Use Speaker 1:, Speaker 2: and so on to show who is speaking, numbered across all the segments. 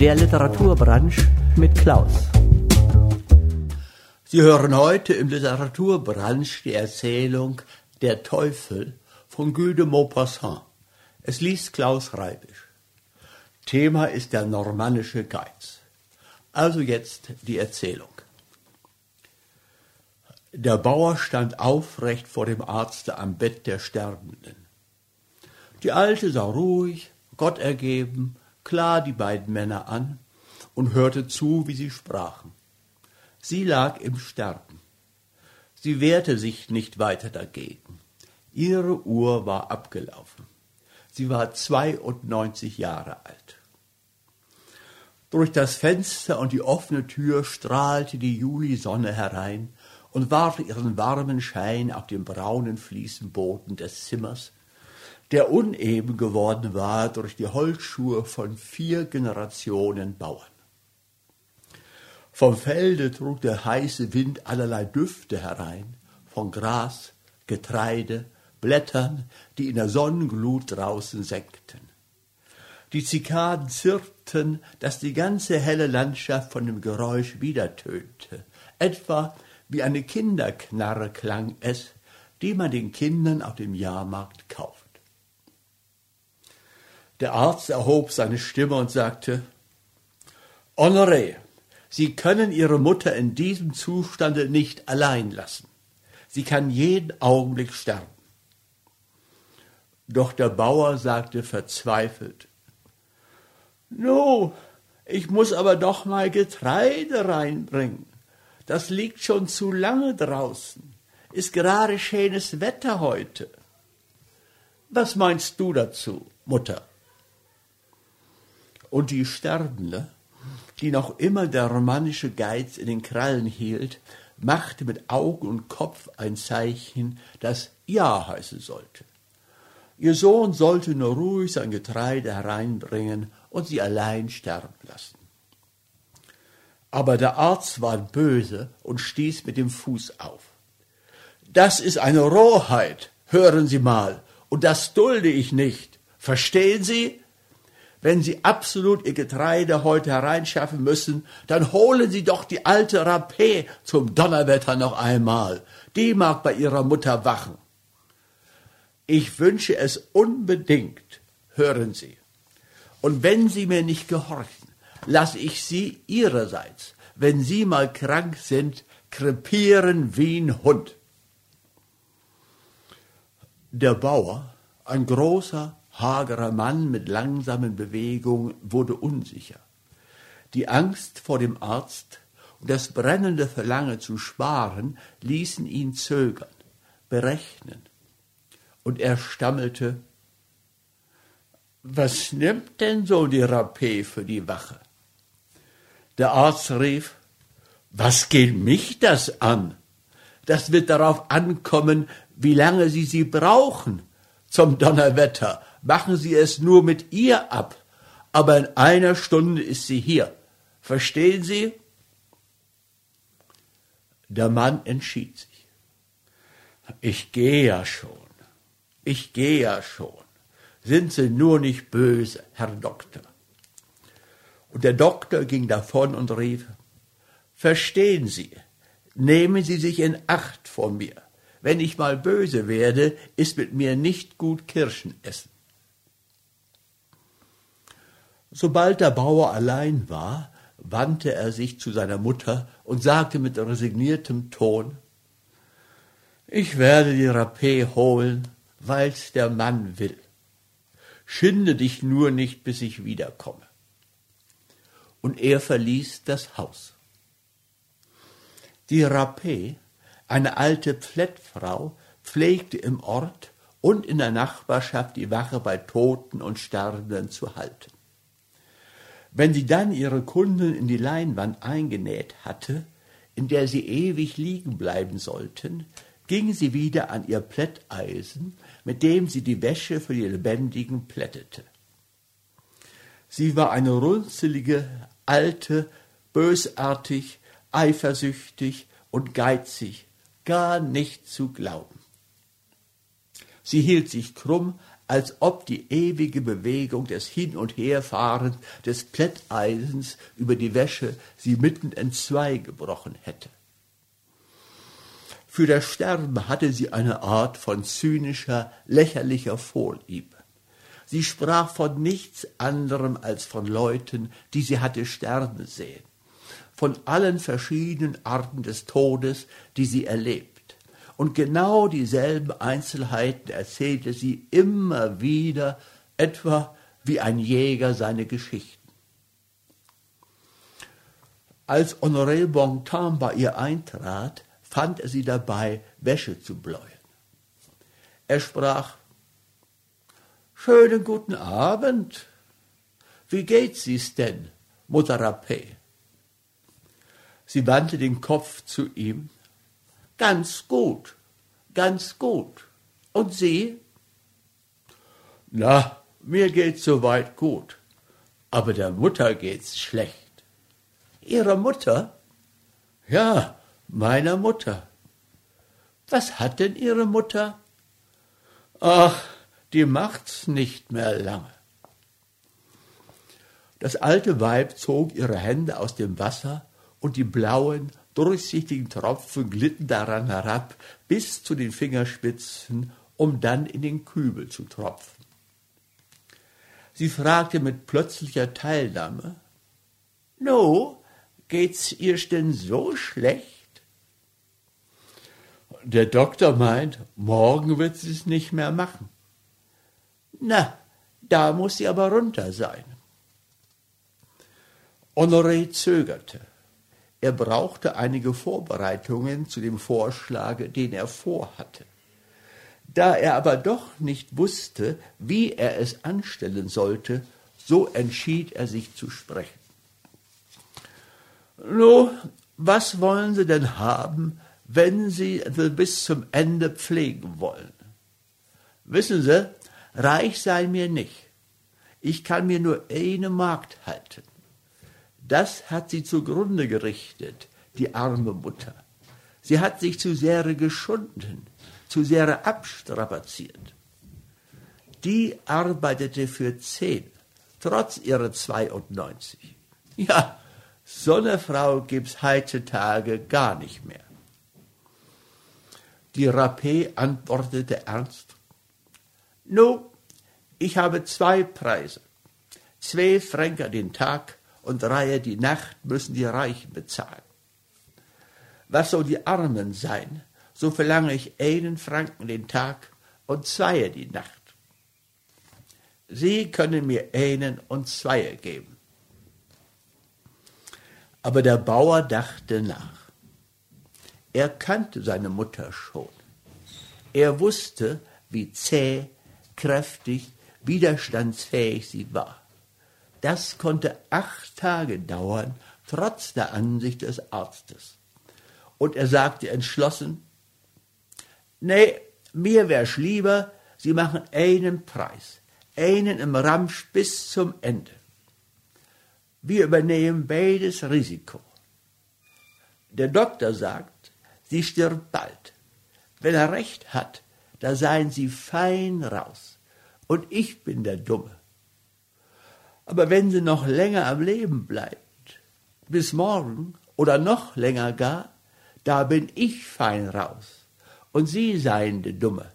Speaker 1: Der Literaturbranche mit Klaus.
Speaker 2: Sie hören heute im Literaturbranche die Erzählung Der Teufel von Guy de Maupassant. Es liest Klaus Reibisch. Thema ist der normannische Geiz. Also jetzt die Erzählung. Der Bauer stand aufrecht vor dem Arzte am Bett der Sterbenden. Die Alte sah ruhig, Gott ergeben, klar die beiden Männer an und hörte zu, wie sie sprachen. Sie lag im Sterben. Sie wehrte sich nicht weiter dagegen. Ihre Uhr war abgelaufen. Sie war 92 Jahre alt. Durch das Fenster und die offene Tür strahlte die Julisonne herein und warf ihren warmen Schein auf den braunen Fliesenboden des Zimmers, der uneben geworden war durch die Holzschuhe von vier Generationen Bauern. Vom Felde trug der heiße Wind allerlei Düfte herein, von Gras, Getreide, Blättern, die in der Sonnenglut draußen senkten. Die Zikaden zirpten, dass die ganze helle Landschaft von dem Geräusch wiedertönte. Etwa wie eine Kinderknarre klang es, die man den Kindern auf dem Jahrmarkt kauft. Der Arzt erhob seine Stimme und sagte, Honoré, Sie können Ihre Mutter in diesem Zustande nicht allein lassen. Sie kann jeden Augenblick sterben. Doch der Bauer sagte verzweifelt, No, ich muss aber doch mal Getreide reinbringen. Das liegt schon zu lange draußen. Ist gerade schönes Wetter heute. Was meinst du dazu, Mutter? Und die Sterbende, die noch immer der romanische Geiz in den Krallen hielt, machte mit Augen und Kopf ein Zeichen, das Ja heißen sollte. Ihr Sohn sollte nur ruhig sein Getreide hereinbringen und sie allein sterben lassen. Aber der Arzt war böse und stieß mit dem Fuß auf. Das ist eine Rohheit, hören Sie mal, und das dulde ich nicht. Verstehen Sie? Wenn Sie absolut Ihr Getreide heute hereinschaffen müssen, dann holen Sie doch die alte Rapé zum Donnerwetter noch einmal. Die mag bei Ihrer Mutter wachen. Ich wünsche es unbedingt, hören Sie. Und wenn Sie mir nicht gehorchen, lasse ich Sie Ihrerseits, wenn Sie mal krank sind, krepieren wie ein Hund. Der Bauer, ein großer, hagerer Mann mit langsamen Bewegungen wurde unsicher. Die Angst vor dem Arzt und das brennende Verlangen zu sparen ließen ihn zögern, berechnen. Und er stammelte, was nimmt denn so die Rapé für die Wache? Der Arzt rief, was geht mich das an? Das wird darauf ankommen, wie lange Sie sie brauchen. Zum Donnerwetter, machen Sie es nur mit ihr ab, aber in einer Stunde ist sie hier. Verstehen Sie? Der Mann entschied sich. Ich gehe ja schon. Ich gehe ja schon. Sind Sie nur nicht böse, Herr Doktor. Und der Doktor ging davon und rief, Verstehen Sie, nehmen Sie sich in Acht vor mir. Wenn ich mal böse werde, ist mit mir nicht gut Kirschen essen. Sobald der Bauer allein war, wandte er sich zu seiner Mutter und sagte mit resigniertem Ton Ich werde die Rapé holen, weil's der Mann will. Schinde dich nur nicht, bis ich wiederkomme. Und er verließ das Haus. Die Rapé, eine alte Plättfrau, pflegte im Ort und in der Nachbarschaft die Wache bei Toten und Sterbenden zu halten. Wenn sie dann ihre Kunden in die Leinwand eingenäht hatte, in der sie ewig liegen bleiben sollten, ging sie wieder an ihr Plätteisen, mit dem sie die Wäsche für die Lebendigen plättete. Sie war eine runzelige, alte, bösartig, eifersüchtig und geizig, gar nicht zu glauben. Sie hielt sich krumm, als ob die ewige Bewegung des Hin- und Herfahrens des Plätteisens über die Wäsche sie mitten entzwei gebrochen hätte. Für das Sterben hatte sie eine Art von zynischer, lächerlicher Vorliebe. Sie sprach von nichts anderem als von Leuten, die sie hatte sterben sehen, von allen verschiedenen Arten des Todes, die sie erlebt und genau dieselben Einzelheiten erzählte sie immer wieder, etwa wie ein Jäger seine Geschichten. Als Honoré Bontemps bei ihr eintrat, fand er sie dabei, Wäsche zu bläuen. Er sprach, Schönen guten Abend. Wie geht's sie's denn, Mutter Rappé? Sie wandte den Kopf zu ihm Ganz gut, ganz gut. Und Sie? Na, mir geht's soweit gut, aber der Mutter geht's schlecht. Ihrer Mutter? Ja, meiner Mutter. Was hat denn Ihre Mutter? Ach, die macht's nicht mehr lange. Das alte Weib zog ihre Hände aus dem Wasser und die blauen, durchsichtigen Tropfen glitten daran herab bis zu den Fingerspitzen, um dann in den Kübel zu tropfen. Sie fragte mit plötzlicher Teilnahme, No, geht's ihr denn so schlecht? Der Doktor meint, morgen wird sie es nicht mehr machen. Na, da muss sie aber runter sein. Honoré zögerte. Er brauchte einige Vorbereitungen zu dem Vorschlag, den er vorhatte. Da er aber doch nicht wusste, wie er es anstellen sollte, so entschied er sich zu sprechen. Nu, was wollen Sie denn haben, wenn Sie bis zum Ende pflegen wollen? Wissen Sie, reich sei mir nicht. Ich kann mir nur eine Magd halten. Das hat sie zugrunde gerichtet, die arme Mutter. Sie hat sich zu sehr geschunden, zu sehr abstrapaziert. Die arbeitete für zehn, trotz ihrer 92. Ja, so eine Frau gibt's heutzutage gar nicht mehr. Die Rappé antwortete ernst. Nu, ich habe zwei Preise. Zwei Franken den Tag und Reihe die Nacht müssen die Reichen bezahlen. Was soll die Armen sein, so verlange ich einen Franken den Tag und zwei die Nacht. Sie können mir einen und zwei geben. Aber der Bauer dachte nach. Er kannte seine Mutter schon. Er wusste, wie zäh, kräftig, widerstandsfähig sie war. Das konnte acht Tage dauern, trotz der Ansicht des Arztes. Und er sagte entschlossen, nee, mir wär's lieber, Sie machen einen Preis, einen im Ramsch bis zum Ende. Wir übernehmen beides Risiko. Der Doktor sagt, sie stirbt bald. Wenn er recht hat, da seien sie fein raus. Und ich bin der Dumme. Aber wenn sie noch länger am Leben bleibt, bis morgen oder noch länger gar, da bin ich fein raus und Sie seien de Dumme.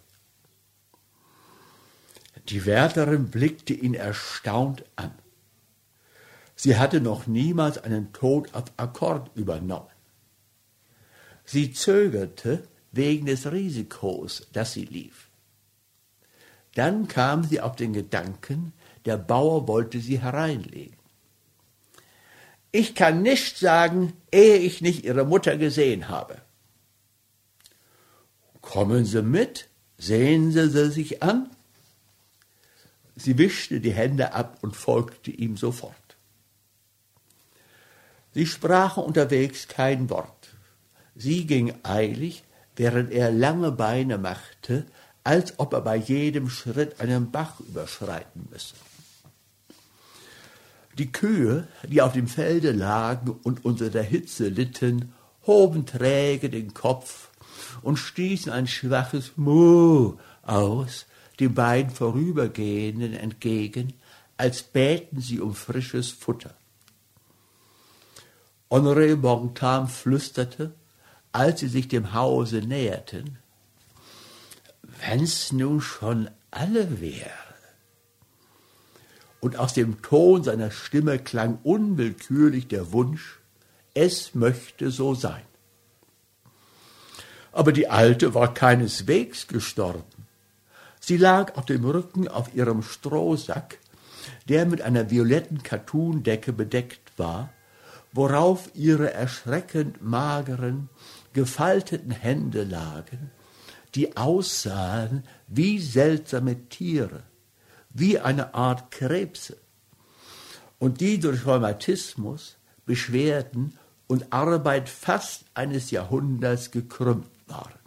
Speaker 2: Die Wärterin blickte ihn erstaunt an. Sie hatte noch niemals einen Tod auf Akkord übernommen. Sie zögerte wegen des Risikos, das sie lief. Dann kam sie auf den Gedanken, der Bauer wollte sie hereinlegen. Ich kann nicht sagen, ehe ich nicht Ihre Mutter gesehen habe. Kommen Sie mit, sehen Sie sie sich an. Sie wischte die Hände ab und folgte ihm sofort. Sie sprachen unterwegs kein Wort. Sie ging eilig, während er lange Beine machte, als ob er bei jedem Schritt einen Bach überschreiten müsse. Die Kühe, die auf dem Felde lagen und unter der Hitze litten, hoben träge den Kopf und stießen ein schwaches Muh aus, den beiden Vorübergehenden entgegen, als bäten sie um frisches Futter. Honoré Bontam flüsterte, als sie sich dem Hause näherten, wenn's nun schon alle wäre. Und aus dem Ton seiner Stimme klang unwillkürlich der Wunsch, es möchte so sein. Aber die Alte war keineswegs gestorben. Sie lag auf dem Rücken auf ihrem Strohsack, der mit einer violetten Kattundecke bedeckt war, worauf ihre erschreckend mageren, gefalteten Hände lagen, die aussahen wie seltsame Tiere, wie eine Art Krebse, und die durch Rheumatismus, Beschwerden und Arbeit fast eines Jahrhunderts gekrümmt waren.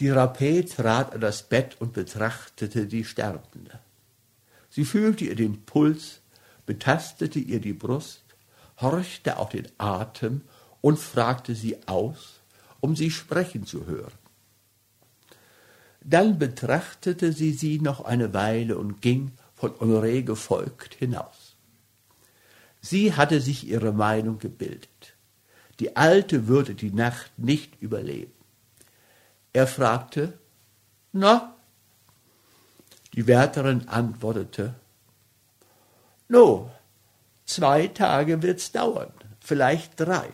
Speaker 2: Die Rapé trat an das Bett und betrachtete die Sterbende. Sie fühlte ihr den Puls, betastete ihr die Brust, horchte auf den Atem und fragte sie aus, um sie sprechen zu hören. Dann betrachtete sie sie noch eine Weile und ging, von Honoré gefolgt, hinaus. Sie hatte sich ihre Meinung gebildet. Die Alte würde die Nacht nicht überleben. Er fragte, na? Die Wärterin antwortete, no, zwei Tage wird's dauern, vielleicht drei.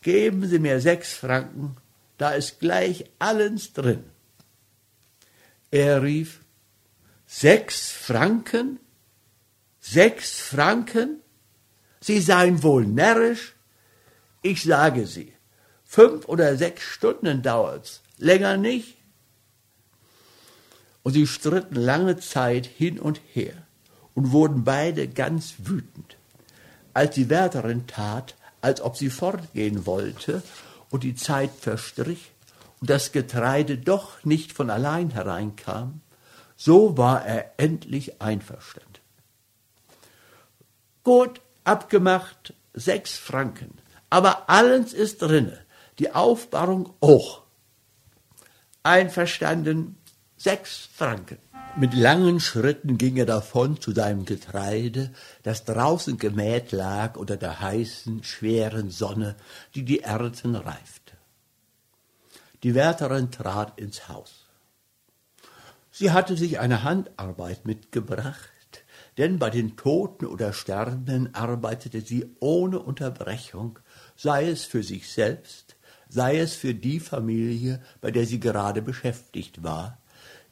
Speaker 2: Geben Sie mir sechs Franken, da ist gleich alles drin. Er rief, sechs Franken? Sechs Franken? Sie seien wohl närrisch? Ich sage Sie, fünf oder sechs Stunden dauert's, länger nicht. Und sie stritten lange Zeit hin und her und wurden beide ganz wütend. Als die Wärterin tat, als ob sie fortgehen wollte, und die Zeit verstrich und das Getreide doch nicht von allein hereinkam, so war er endlich einverstanden. Gut, abgemacht, sechs Franken, aber alles ist drinne, die Aufbahrung auch. Einverstanden, sechs Franken. Mit langen Schritten ging er davon zu seinem Getreide, das draußen gemäht lag unter der heißen, schweren Sonne, die die Ernten reifte. Die Wärterin trat ins Haus. Sie hatte sich eine Handarbeit mitgebracht, denn bei den Toten oder Sterbenden arbeitete sie ohne Unterbrechung, sei es für sich selbst, sei es für die Familie, bei der sie gerade beschäftigt war,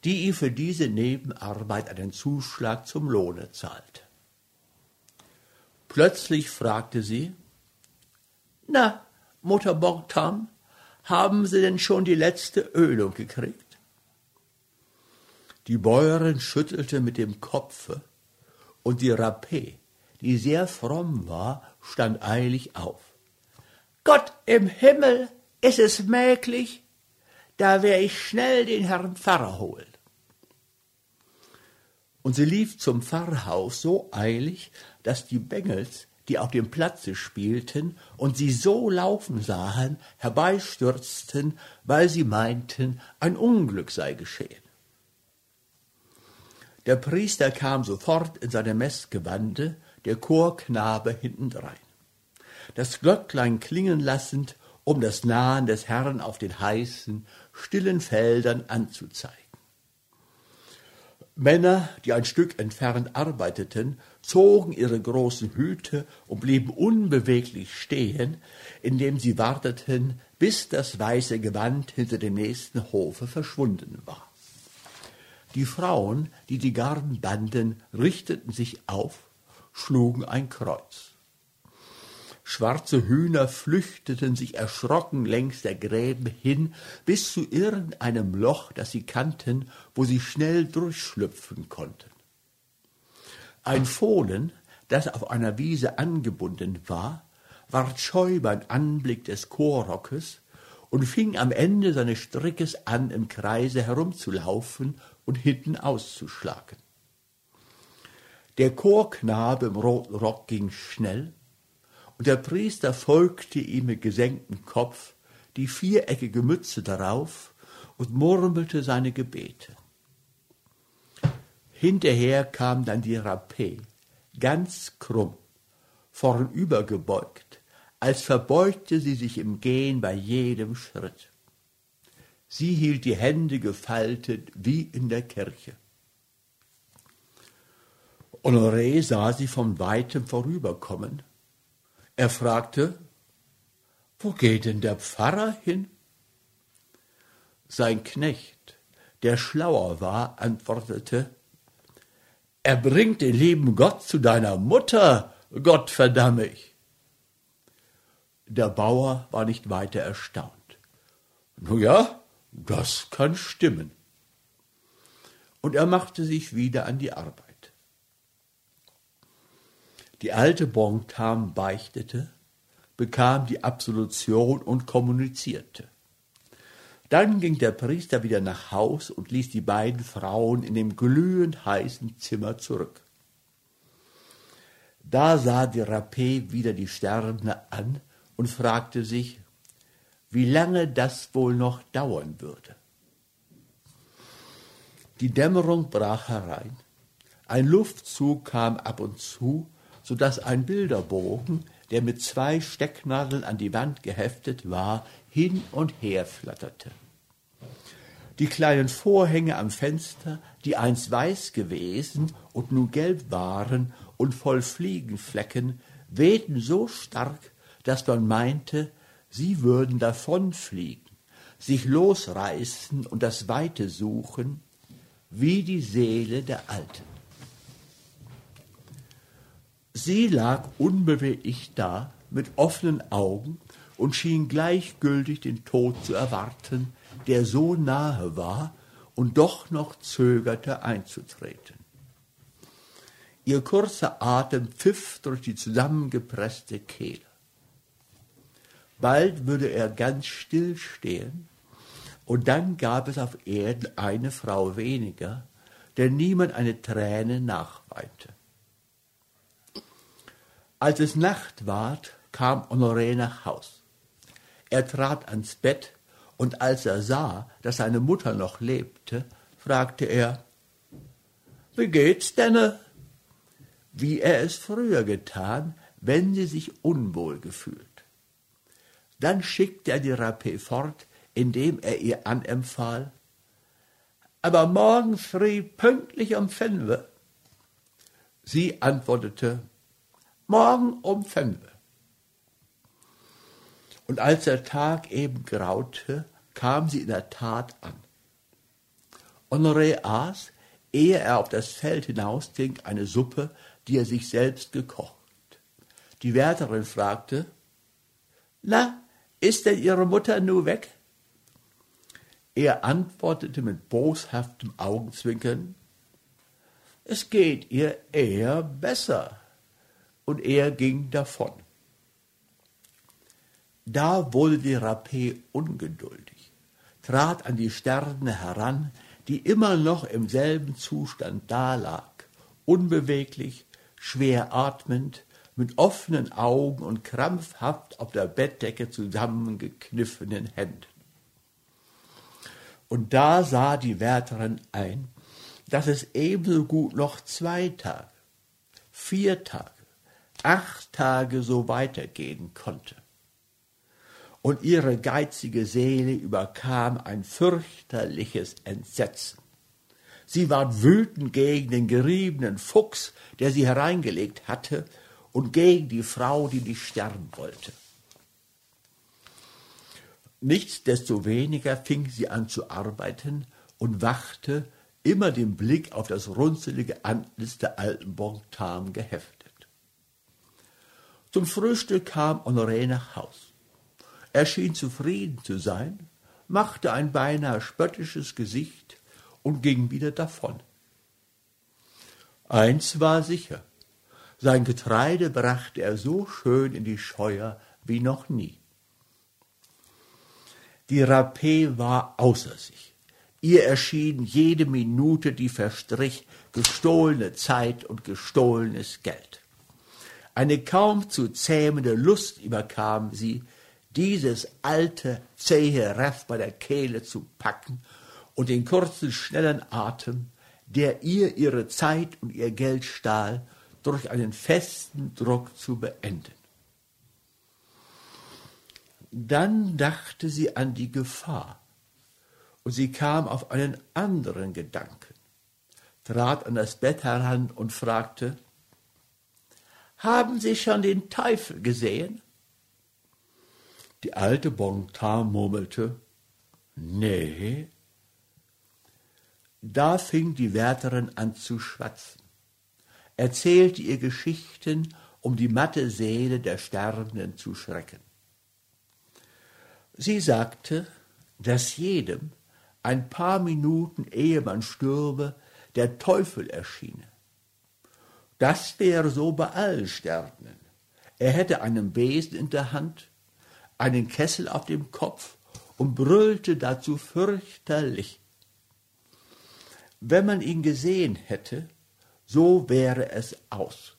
Speaker 2: die ihr für diese Nebenarbeit einen Zuschlag zum Lohne zahlt. Plötzlich fragte sie, Na, Mutter Bortam, haben Sie denn schon die letzte Ölung gekriegt? Die Bäuerin schüttelte mit dem Kopfe, und die Rapé, die sehr fromm war, stand eilig auf. Gott im Himmel, ist es möglich? Da wär ich schnell den Herrn Pfarrer holen und sie lief zum Pfarrhaus so eilig, dass die Bengels, die auf dem Platze spielten und sie so laufen sahen, herbeistürzten, weil sie meinten, ein Unglück sei geschehen. Der Priester kam sofort in seine Messgewande, der Chorknabe hintendrein. Das Glöcklein klingen lassend, um das Nahen des Herrn auf den heißen, stillen Feldern anzuzeigen. Männer, die ein Stück entfernt arbeiteten, zogen ihre großen Hüte und blieben unbeweglich stehen, indem sie warteten, bis das weiße Gewand hinter dem nächsten Hofe verschwunden war. Die Frauen, die die Garben banden, richteten sich auf, schlugen ein Kreuz. Schwarze Hühner flüchteten sich erschrocken längs der Gräben hin, bis zu irgendeinem Loch, das sie kannten, wo sie schnell durchschlüpfen konnten. Ein Fohlen, das auf einer Wiese angebunden war, ward scheu beim Anblick des Chorrockes und fing am Ende seines Strickes an, im Kreise herumzulaufen und hinten auszuschlagen. Der Chorknabe im roten Rock ging schnell, und der Priester folgte ihm mit gesenktem Kopf, die viereckige Mütze darauf und murmelte seine Gebete. Hinterher kam dann die Rapé, ganz krumm, vornübergebeugt, als verbeugte sie sich im Gehen bei jedem Schritt. Sie hielt die Hände gefaltet wie in der Kirche. Honoré sah sie von weitem vorüberkommen. Er fragte, wo geht denn der Pfarrer hin? Sein Knecht, der schlauer war, antwortete, er bringt den lieben Gott zu deiner Mutter, Gott verdamme ich. Der Bauer war nicht weiter erstaunt. Nu ja, das kann stimmen. Und er machte sich wieder an die Arbeit. Die alte Bontam beichtete, bekam die Absolution und kommunizierte. Dann ging der Priester wieder nach Haus und ließ die beiden Frauen in dem glühend heißen Zimmer zurück. Da sah die Rapé wieder die Sterne an und fragte sich, wie lange das wohl noch dauern würde. Die Dämmerung brach herein. Ein Luftzug kam ab und zu, so dass ein Bilderbogen, der mit zwei Stecknadeln an die Wand geheftet war, hin und her flatterte. Die kleinen Vorhänge am Fenster, die einst weiß gewesen und nun gelb waren und voll Fliegenflecken, wehten so stark, dass man meinte, sie würden davonfliegen, sich losreißen und das Weite suchen, wie die Seele der Alten. Sie lag unbeweglich da, mit offenen Augen und schien gleichgültig den Tod zu erwarten, der so nahe war und doch noch zögerte einzutreten. Ihr kurzer Atem pfiff durch die zusammengepresste Kehle. Bald würde er ganz still stehen, und dann gab es auf Erden eine Frau weniger, der niemand eine Träne nachweinte. Als es Nacht ward, kam Honoré nach Haus. Er trat ans Bett, und als er sah, dass seine Mutter noch lebte, fragte er, Wie geht's denn? Wie er es früher getan, wenn sie sich unwohl gefühlt. Dann schickte er die Rapé fort, indem er ihr anempfahl, aber morgen früh pünktlich um fünfe. Sie antwortete, morgen um fünfe. Und als der Tag eben graute, kam sie in der Tat an. Honoré aß, ehe er auf das Feld hinausging, eine Suppe, die er sich selbst gekocht. Die Wärterin fragte, Na, ist denn Ihre Mutter nu weg? Er antwortete mit boshaftem Augenzwinkern, es geht ihr eher besser. Und er ging davon. Da wurde die Rapé ungeduldig, trat an die Sterne heran, die immer noch im selben Zustand dalag, unbeweglich, schwer atmend, mit offenen Augen und krampfhaft auf der Bettdecke zusammengekniffenen Händen. Und da sah die Wärterin ein, dass es ebenso gut noch zwei Tage, vier Tage, acht Tage so weitergehen konnte. Und ihre geizige Seele überkam ein fürchterliches Entsetzen. Sie ward wütend gegen den geriebenen Fuchs, der sie hereingelegt hatte, und gegen die Frau, die nicht sterben wollte. Nichtsdestoweniger fing sie an zu arbeiten und wachte, immer den Blick auf das runzelige Antlitz der alten Bontam geheftet. Zum Frühstück kam Honoré nach Haus. Er schien zufrieden zu sein, machte ein beinahe spöttisches Gesicht und ging wieder davon. Eins war sicher, sein Getreide brachte er so schön in die Scheuer wie noch nie. Die Rapé war außer sich. Ihr erschien jede Minute, die verstrich, gestohlene Zeit und gestohlenes Geld. Eine kaum zu zähmende Lust überkam sie, dieses alte, zähe Raff bei der Kehle zu packen und den kurzen, schnellen Atem, der ihr ihre Zeit und ihr Geld stahl, durch einen festen Druck zu beenden. Dann dachte sie an die Gefahr und sie kam auf einen anderen Gedanken, trat an das Bett heran und fragte, haben Sie schon den Teufel gesehen? Die alte Bontemps murmelte, nee. Da fing die Wärterin an zu schwatzen, erzählte ihr Geschichten, um die matte Seele der Sterbenden zu schrecken. Sie sagte, dass jedem, ein paar Minuten ehe man stürbe, der Teufel erschiene. Das wäre so bei allen Sterbenden. Er hätte einen Besen in der Hand, einen Kessel auf dem Kopf und brüllte dazu fürchterlich. Wenn man ihn gesehen hätte, so wäre es aus.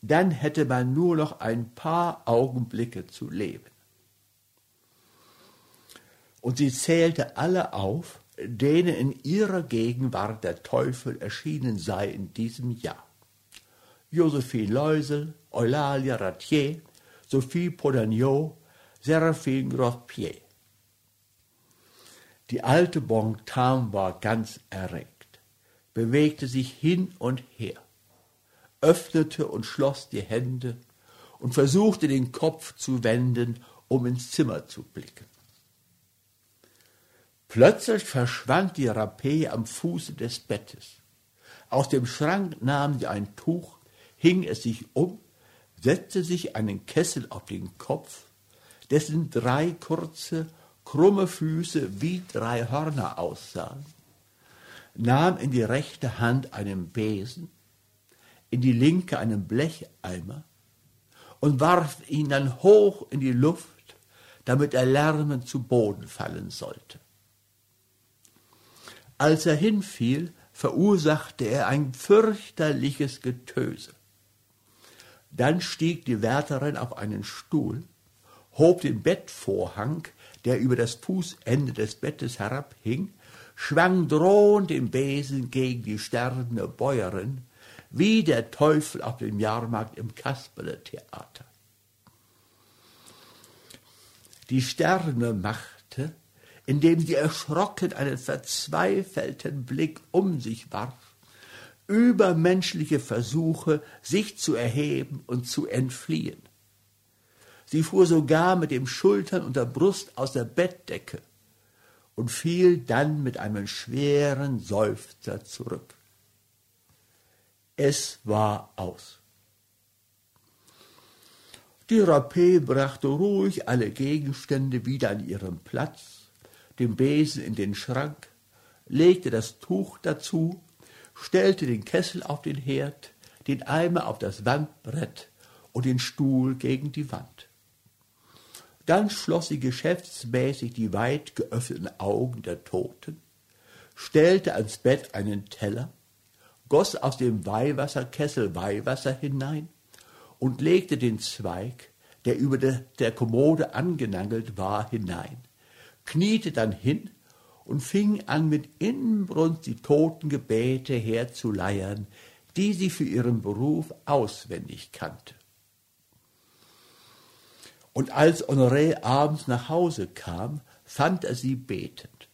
Speaker 2: Dann hätte man nur noch ein paar Augenblicke zu leben. Und sie zählte alle auf, denen in ihrer Gegenwart der Teufel erschienen sei in diesem Jahr. Josephine Leusel, Eulalia Ratier, Sophie Podagnot, Seraphine Grospier. Die alte Bontam war ganz erregt, bewegte sich hin und her, öffnete und schloss die Hände und versuchte den Kopf zu wenden, um ins Zimmer zu blicken. Plötzlich verschwand die Rapée am Fuße des Bettes. Aus dem Schrank nahm sie ein Tuch, hing es sich um, setzte sich einen Kessel auf den Kopf, dessen drei kurze, krumme Füße wie drei Hörner aussahen, nahm in die rechte Hand einen Besen, in die linke einen Blecheimer und warf ihn dann hoch in die Luft, damit er lärmend zu Boden fallen sollte. Als er hinfiel, verursachte er ein fürchterliches Getöse. Dann stieg die Wärterin auf einen Stuhl, hob den Bettvorhang, der über das Fußende des Bettes herabhing, schwang drohend den Besen gegen die sterbende Bäuerin, wie der Teufel auf dem Jahrmarkt im Kasperletheater. Die Sterne machte, indem sie erschrocken einen verzweifelten Blick um sich warf, übermenschliche Versuche, sich zu erheben und zu entfliehen. Sie fuhr sogar mit den Schultern und der Brust aus der Bettdecke und fiel dann mit einem schweren Seufzer zurück. Es war aus. Die Rapé brachte ruhig alle Gegenstände wieder an ihren Platz den Besen in den Schrank, legte das Tuch dazu, stellte den Kessel auf den Herd, den Eimer auf das Wandbrett und den Stuhl gegen die Wand. Dann schloss sie geschäftsmäßig die weit geöffneten Augen der Toten, stellte ans Bett einen Teller, goss aus dem Weihwasserkessel Weihwasser hinein und legte den Zweig, der über der Kommode angenagelt war, hinein kniete dann hin und fing an mit Inbrunst die Totengebete herzuleiern, die sie für ihren Beruf auswendig kannte. Und als Honoré abends nach Hause kam, fand er sie betend.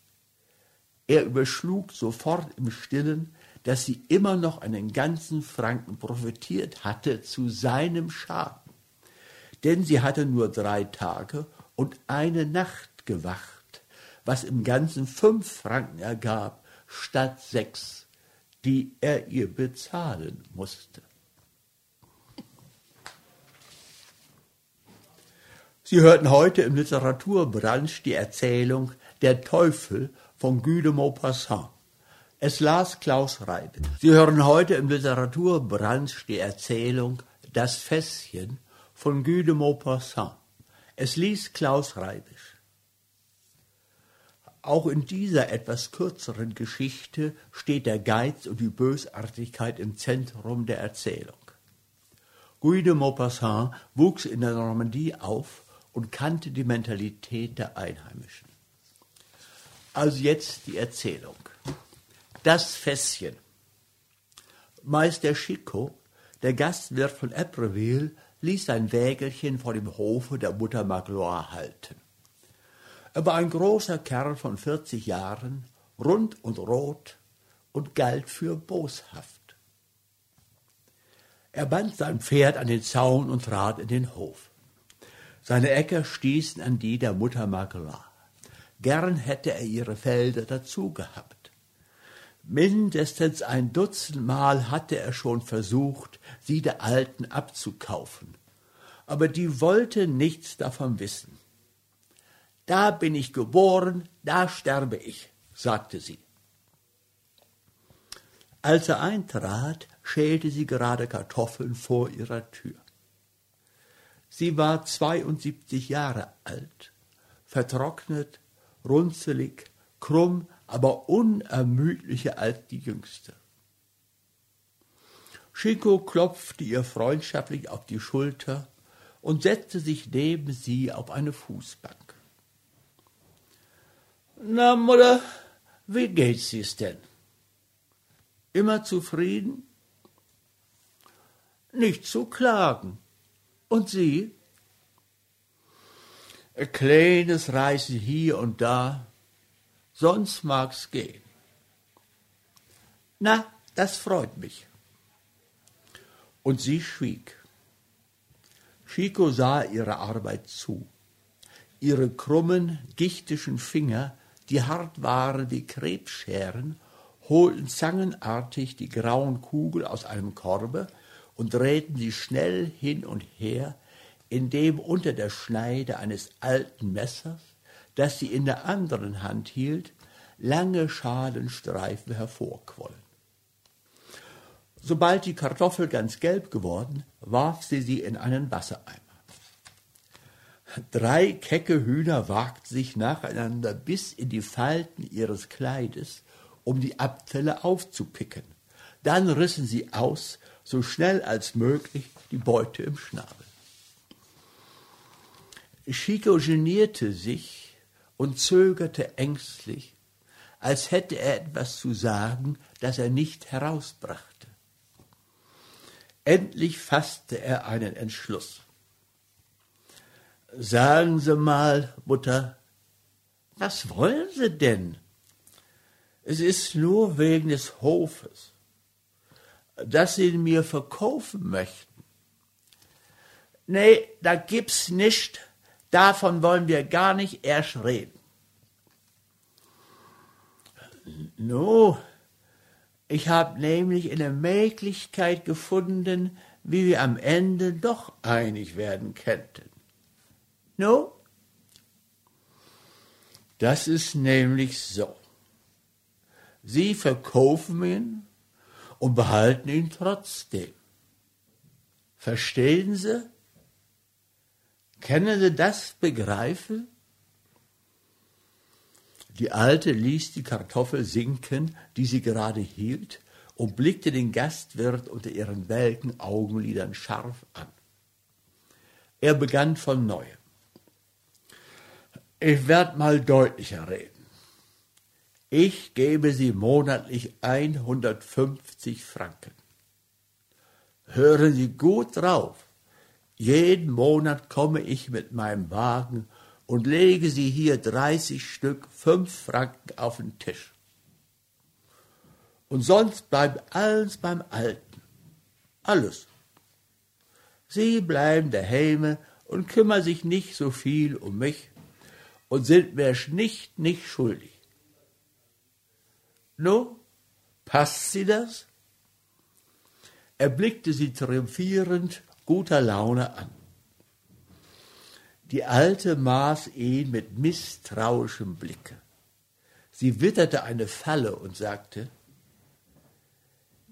Speaker 2: Er überschlug sofort im Stillen, dass sie immer noch einen ganzen Franken profitiert hatte zu seinem Schaden. Denn sie hatte nur drei Tage und eine Nacht gewacht was im Ganzen fünf Franken ergab, statt sechs, die er ihr bezahlen musste. Sie hörten heute im Literaturbranche die Erzählung Der Teufel von Guy de Maupassant. Es las Klaus Reibe. Sie hören heute im Literaturbranche die Erzählung Das Fässchen von Guy de Maupassant. Es liest Klaus Reibisch. Auch in dieser etwas kürzeren Geschichte steht der Geiz und die Bösartigkeit im Zentrum der Erzählung. Guy de Maupassant wuchs in der Normandie auf und kannte die Mentalität der Einheimischen. Also jetzt die Erzählung. Das Fässchen. Meister Chico, der Gastwirt von Ebreville, ließ sein Wägelchen vor dem Hofe der Mutter Magloire halten. Er war ein großer Kerl von 40 Jahren, rund und rot und galt für boshaft. Er band sein Pferd an den Zaun und trat in den Hof. Seine Äcker stießen an die der Mutter Magloire. Gern hätte er ihre Felder dazu gehabt. Mindestens ein Dutzend Mal hatte er schon versucht, sie der Alten abzukaufen. Aber die wollte nichts davon wissen. Da bin ich geboren, da sterbe ich, sagte sie. Als er eintrat, schälte sie gerade Kartoffeln vor ihrer Tür. Sie war 72 Jahre alt, vertrocknet, runzelig, krumm, aber unermüdlicher als die Jüngste. Chico klopfte ihr freundschaftlich auf die Schulter und setzte sich neben sie auf eine Fußbank. Na, Mutter, wie geht's dies denn? Immer zufrieden? Nicht zu klagen. Und Sie? Ein kleines Reisen hier und da, sonst mag's gehen. Na, das freut mich. Und sie schwieg. Chico sah ihrer Arbeit zu. Ihre krummen, gichtischen Finger, die hart waren wie Krebsscheren, holten zangenartig die grauen Kugel aus einem Korbe und drehten sie schnell hin und her, indem unter der Schneide eines alten Messers, das sie in der anderen Hand hielt, lange Schalenstreifen hervorquollen. Sobald die Kartoffel ganz gelb geworden, warf sie sie in einen Wassereimer. Drei kecke Hühner wagten sich nacheinander bis in die Falten ihres Kleides, um die Abfälle aufzupicken. Dann rissen sie aus so schnell als möglich die Beute im Schnabel. Chico genierte sich und zögerte ängstlich, als hätte er etwas zu sagen, das er nicht herausbrachte. Endlich fasste er einen Entschluss. Sagen Sie mal, Mutter, was wollen Sie denn? Es ist nur wegen des Hofes dass sie ihn mir verkaufen möchten. Nee, da gibt's nicht. Davon wollen wir gar nicht erst reden. No, ich habe nämlich eine Möglichkeit gefunden, wie wir am Ende doch einig werden könnten. No? Das ist nämlich so. Sie verkaufen ihn und behalten ihn trotzdem. Verstehen Sie? Können Sie das begreifen? Die Alte ließ die Kartoffel sinken, die sie gerade hielt, und blickte den Gastwirt unter ihren welken Augenlidern scharf an. Er begann von neuem. Ich werd mal deutlicher reden. Ich gebe Sie monatlich 150 Franken. Hören Sie gut drauf. Jeden Monat komme ich mit meinem Wagen und lege Sie hier 30 Stück, 5 Franken auf den Tisch. Und sonst bleibt alles beim Alten. Alles. Sie bleiben daheim und kümmern sich nicht so viel um mich und sind mir nicht, nicht schuldig. No, passt sie das? Er blickte sie triumphierend guter Laune an. Die Alte maß ihn mit misstrauischem Blicke. Sie witterte eine Falle und sagte,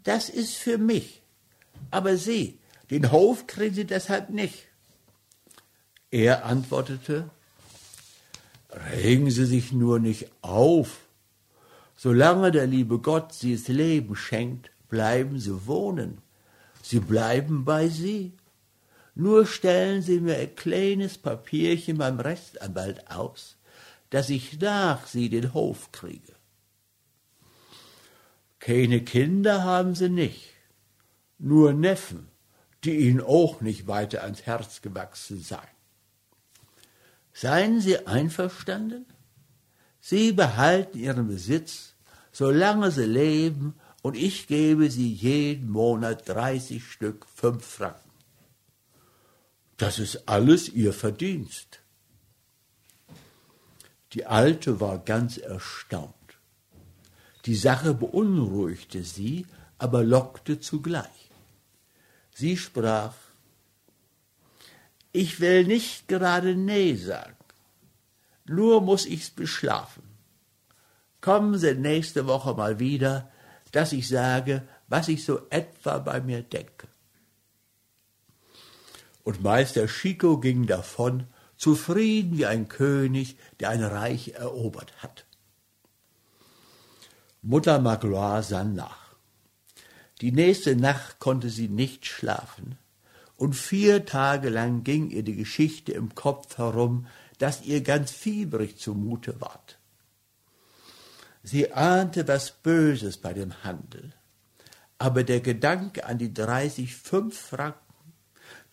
Speaker 2: das ist für mich, aber Sie, den Hof kriegen Sie deshalb nicht. Er antwortete, regen Sie sich nur nicht auf, Solange der liebe Gott sie das Leben schenkt, bleiben sie wohnen. Sie bleiben bei sie. Nur stellen Sie mir ein kleines Papierchen beim Rechtsanwalt aus, dass ich nach Sie den Hof kriege. Keine Kinder haben Sie nicht, nur Neffen, die Ihnen auch nicht weiter ans Herz gewachsen seien. Seien Sie einverstanden? Sie behalten Ihren Besitz, solange Sie leben, und ich gebe Sie jeden Monat 30 Stück fünf Franken. Das ist alles ihr Verdienst. Die Alte war ganz erstaunt. Die Sache beunruhigte sie, aber lockte zugleich. Sie sprach, ich will nicht gerade Nee sagen, nur muss ich's beschlafen. Kommen Sie nächste Woche mal wieder, dass ich sage, was ich so etwa bei mir denke und Meister Chico ging davon, zufrieden wie ein König, der ein Reich erobert hat. Mutter Magloire sann nach. Die nächste Nacht konnte sie nicht schlafen, und vier Tage lang ging ihr die Geschichte im Kopf herum, dass ihr ganz fiebrig zumute ward. Sie ahnte was Böses bei dem Handel, aber der Gedanke an die dreißig fünf Franken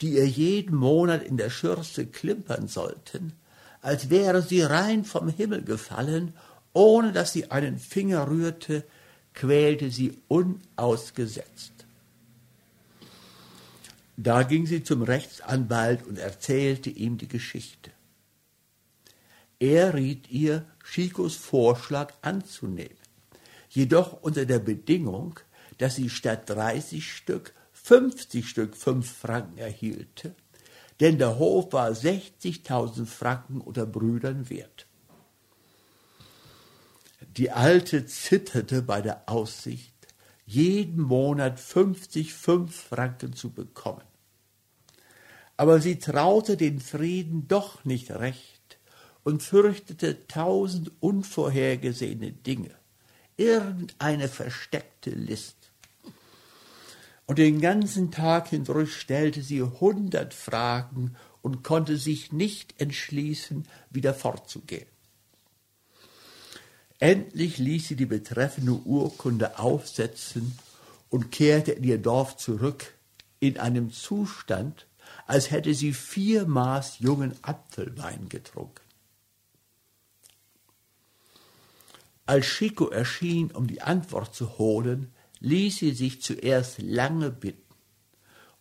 Speaker 2: die ihr jeden Monat in der Schürze klimpern sollten, als wäre sie rein vom Himmel gefallen, ohne dass sie einen Finger rührte, quälte sie unausgesetzt. Da ging sie zum Rechtsanwalt und erzählte ihm die Geschichte. Er riet ihr, Chicos Vorschlag anzunehmen, jedoch unter der Bedingung, dass sie statt dreißig Stück 50 Stück fünf Franken erhielte, denn der Hof war 60.000 Franken unter Brüdern wert. Die Alte zitterte bei der Aussicht, jeden Monat 50 fünf Franken zu bekommen. Aber sie traute den Frieden doch nicht recht und fürchtete tausend unvorhergesehene Dinge, irgendeine versteckte List und den ganzen Tag hindurch stellte sie hundert Fragen und konnte sich nicht entschließen, wieder fortzugehen. Endlich ließ sie die betreffende Urkunde aufsetzen und kehrte in ihr Dorf zurück in einem Zustand, als hätte sie vier Maß jungen Apfelwein getrunken. Als Chico erschien, um die Antwort zu holen, ließ sie sich zuerst lange bitten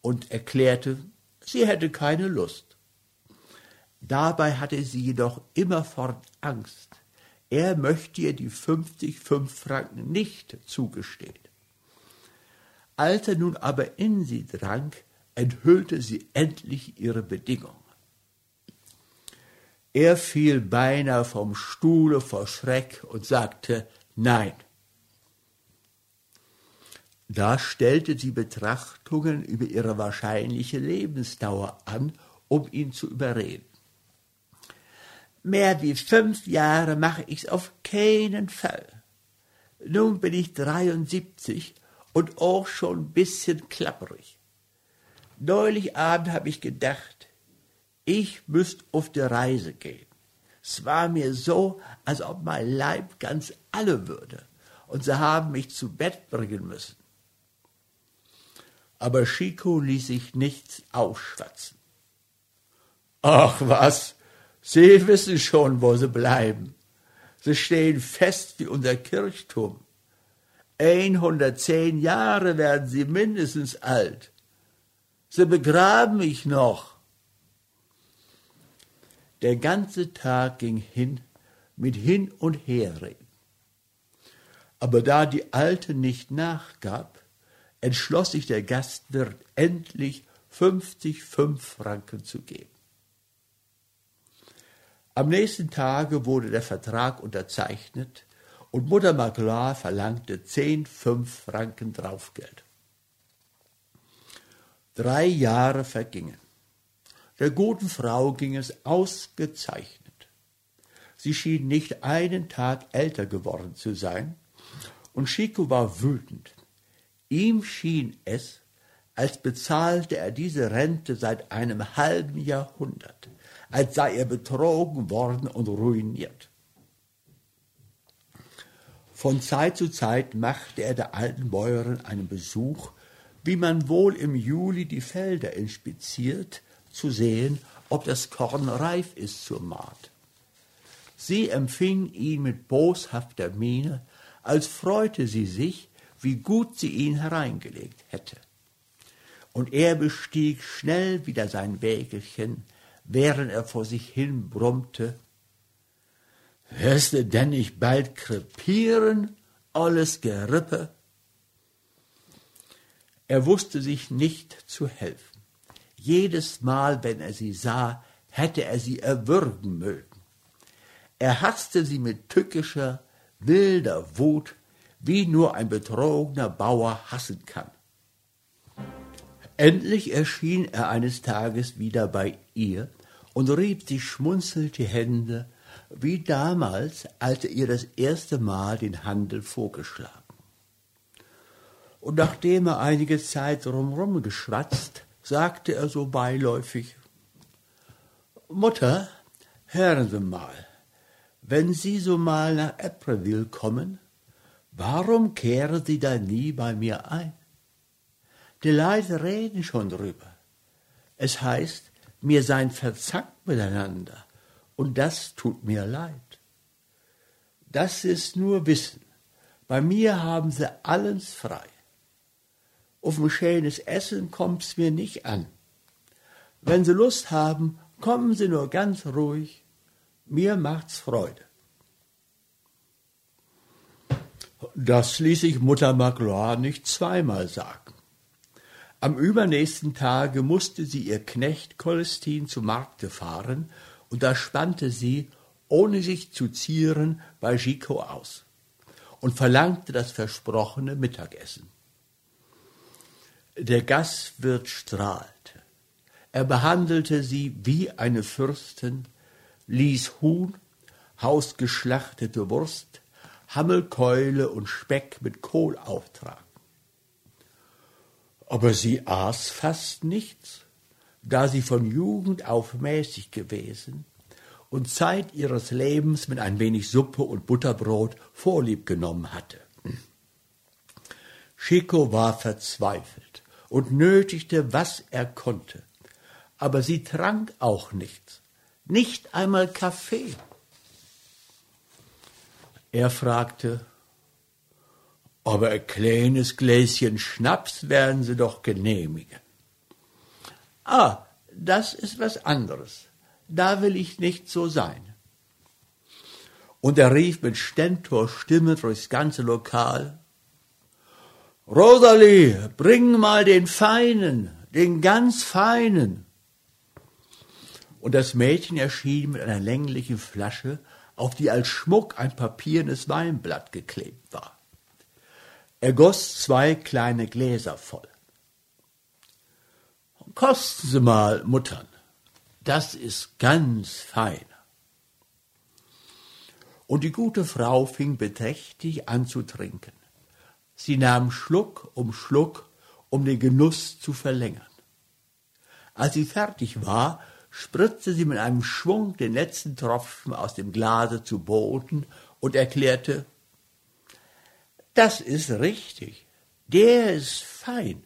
Speaker 2: und erklärte, sie hätte keine Lust. Dabei hatte sie jedoch immerfort Angst. Er möchte ihr die 50 fünf Franken nicht zugestehen. Als er nun aber in sie drang, enthüllte sie endlich ihre Bedingung. Er fiel beinahe vom Stuhle vor Schreck und sagte Nein. Da stellte sie Betrachtungen über ihre wahrscheinliche Lebensdauer an, um ihn zu überreden. Mehr wie fünf Jahre mache ich's auf keinen Fall. Nun bin ich 73 und auch schon ein bisschen klapperig. Neulich Abend habe ich gedacht, ich müsst auf die Reise gehen. Es war mir so, als ob mein Leib ganz alle würde, und sie haben mich zu Bett bringen müssen aber Chico ließ sich nichts ausschwatzen. Ach was, Sie wissen schon, wo Sie bleiben. Sie stehen fest wie unser Kirchturm. 110 Jahre werden Sie mindestens alt. Sie begraben mich noch. Der ganze Tag ging hin mit Hin- und Herreden. Aber da die Alte nicht nachgab, entschloss sich der Gastwirt endlich 50 fünf Franken zu geben. Am nächsten Tage wurde der Vertrag unterzeichnet und Mutter Magloire verlangte zehn fünf Franken Draufgeld. Drei Jahre vergingen. Der guten Frau ging es ausgezeichnet. Sie schien nicht einen Tag älter geworden zu sein, und Chico war wütend. Ihm schien es, als bezahlte er diese Rente seit einem halben Jahrhundert, als sei er betrogen worden und ruiniert. Von Zeit zu Zeit machte er der alten Bäuerin einen Besuch, wie man wohl im Juli die Felder inspiziert, zu sehen, ob das Korn reif ist zur Maat. Sie empfing ihn mit boshafter Miene, als freute sie sich, wie gut sie ihn hereingelegt hätte. Und er bestieg schnell wieder sein Wägelchen, während er vor sich hin brummte, Wirst du denn nicht bald krepieren, alles Gerippe? Er wusste sich nicht zu helfen. Jedes Mal, wenn er sie sah, hätte er sie erwürgen mögen. Er hasste sie mit tückischer, wilder Wut, wie nur ein betrogener Bauer hassen kann. Endlich erschien er eines Tages wieder bei ihr und rieb sich schmunzelnd die Hände, wie damals, als er ihr das erste Mal den Handel vorgeschlagen. Und nachdem er einige Zeit drumherum geschwatzt, sagte er so beiläufig, Mutter, hören Sie mal, wenn Sie so mal nach Epreville kommen, warum kehren Sie da nie bei mir ein? Die Leute reden schon drüber. Es heißt, wir seien verzankt miteinander, und das tut mir leid. Das ist nur Wissen. Bei mir haben sie alles frei. Auf ein schönes Essen kommt's mir nicht an. Wenn sie Lust haben, kommen sie nur ganz ruhig mir macht's Freude. Das ließ sich Mutter Magloire nicht zweimal sagen. Am übernächsten Tage musste sie ihr Knecht Colestin zum Markte fahren, und da spannte sie, ohne sich zu zieren, bei Gico aus und verlangte das versprochene Mittagessen. Der Gastwirt strahlte. Er behandelte sie wie eine Fürstin, ließ Huhn, hausgeschlachtete Wurst, Hammelkeule und Speck mit Kohl auftragen. Aber sie aß fast nichts, da sie von Jugend auf mäßig gewesen und Zeit ihres Lebens mit ein wenig Suppe und Butterbrot vorlieb genommen hatte. Chico war verzweifelt und nötigte, was er konnte, aber sie trank auch nichts nicht einmal Kaffee. Er fragte, aber ein kleines Gläschen Schnaps werden Sie doch genehmigen. Ah, das ist was anderes. Da will ich nicht so sein. Und er rief mit Stentorstimme durchs ganze Lokal, Rosalie, bring mal den Feinen, den ganz Feinen und das Mädchen erschien mit einer länglichen Flasche, auf die als Schmuck ein papiernes Weinblatt geklebt war. Er goss zwei kleine Gläser voll. Kosten Sie mal, Muttern, das ist ganz fein. Und die gute Frau fing beträchtlich an zu trinken. Sie nahm Schluck um Schluck, um den Genuss zu verlängern. Als sie fertig war, spritzte sie mit einem Schwung den letzten Tropfen aus dem Glase zu Boden und erklärte, das ist richtig, der ist fein.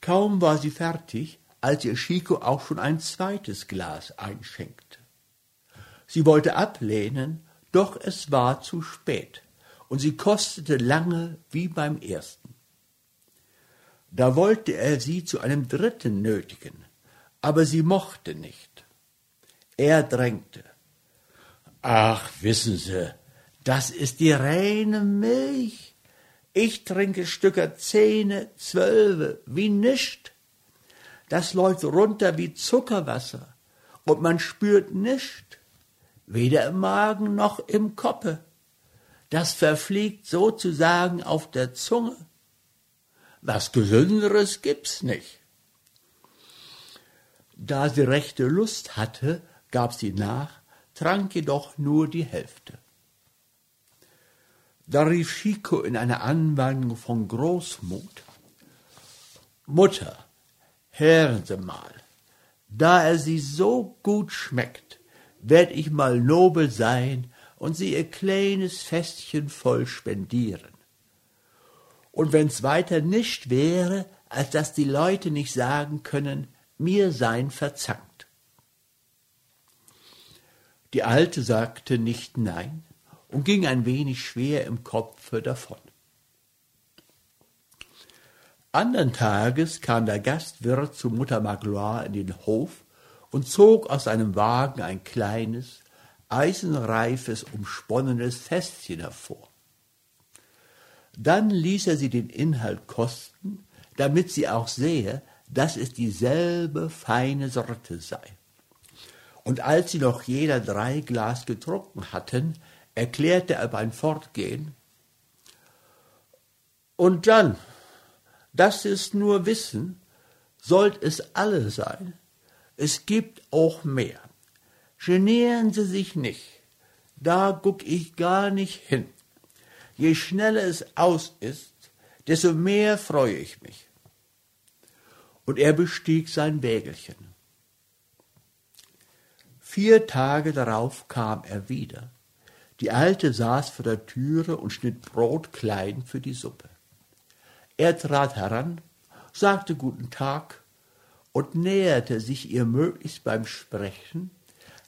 Speaker 2: Kaum war sie fertig, als ihr Chico auch schon ein zweites Glas einschenkte. Sie wollte ablehnen, doch es war zu spät, und sie kostete lange wie beim ersten. Da wollte er sie zu einem dritten nötigen, aber sie mochte nicht. Er drängte. Ach, wissen Sie, das ist die reine Milch. Ich trinke Stücker Zähne, Zwölfe, wie nischt. Das läuft runter wie Zuckerwasser und man spürt nischt, weder im Magen noch im Koppe. Das verfliegt sozusagen auf der Zunge. Was Gesünderes gibt's nicht. Da sie rechte Lust hatte, gab sie nach, trank jedoch nur die Hälfte. Da rief Chico in einer Anwandlung von Großmut, Mutter, hören Sie mal, da er Sie so gut schmeckt, werd ich mal nobel sein und Sie Ihr kleines Festchen voll spendieren. Und wenn's weiter nicht wäre, als dass die Leute nicht sagen können, mir sein verzankt. Die Alte sagte nicht nein und ging ein wenig schwer im Kopfe davon. Andern Tages kam der Gastwirt zu Mutter Magloire in den Hof und zog aus seinem Wagen ein kleines, eisenreifes, umsponnenes Fässchen hervor. Dann ließ er sie den Inhalt kosten, damit sie auch sehe, dass es dieselbe feine Sorte sei. Und als sie noch jeder drei Glas getrunken hatten, erklärte er beim Fortgehen, und dann, das ist nur Wissen, sollt es alle sein, es gibt auch mehr. Genieren Sie sich nicht, da guck ich gar nicht hin. Je schneller es aus ist, desto mehr freue ich mich. Und er bestieg sein Wägelchen. Vier Tage darauf kam er wieder. Die Alte saß vor der Türe und schnitt Brot klein für die Suppe. Er trat heran, sagte guten Tag und näherte sich ihr möglichst beim Sprechen,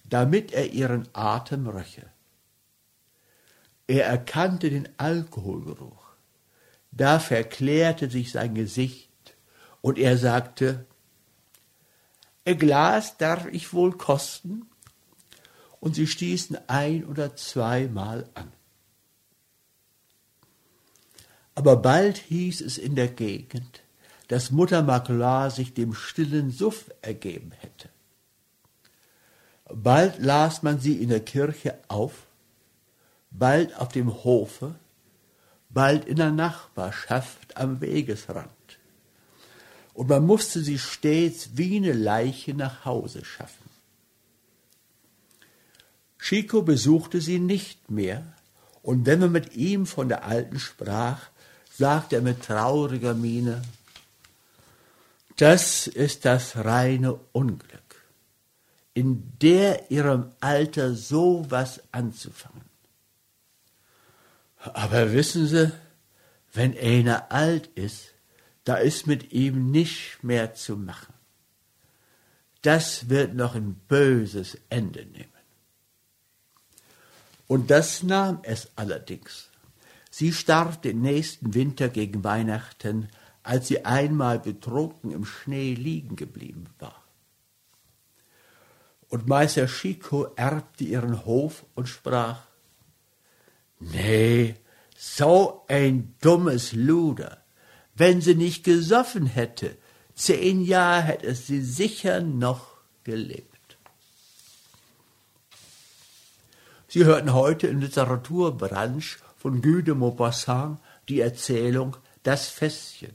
Speaker 2: damit er ihren Atem röche. Er erkannte den Alkoholgeruch. Da verklärte sich sein Gesicht und er sagte, ein Glas darf ich wohl kosten? Und sie stießen ein oder zweimal an. Aber bald hieß es in der Gegend, dass Mutter Magloire sich dem stillen Suff ergeben hätte. Bald las man sie in der Kirche auf, bald auf dem Hofe, bald in der Nachbarschaft am Wegesrand. Und man musste sie stets wie eine Leiche nach Hause schaffen. Chico besuchte sie nicht mehr, und wenn man mit ihm von der Alten sprach, sagte er mit trauriger Miene, das ist das reine Unglück, in der ihrem Alter so was anzufangen. Aber wissen Sie, wenn einer alt ist, da ist mit ihm nicht mehr zu machen. Das wird noch ein böses Ende nehmen. Und das nahm es allerdings. Sie starb den nächsten Winter gegen Weihnachten, als sie einmal betrunken im Schnee liegen geblieben war. Und Meister Chico erbte ihren Hof und sprach, Nee, so ein dummes Luder. Wenn sie nicht gesoffen hätte, zehn Jahre hätte sie sicher noch gelebt. Sie hörten heute in Literaturbranche von Guy de Maupassant die Erzählung Das Fässchen.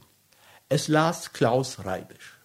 Speaker 2: Es las Klaus Reibisch.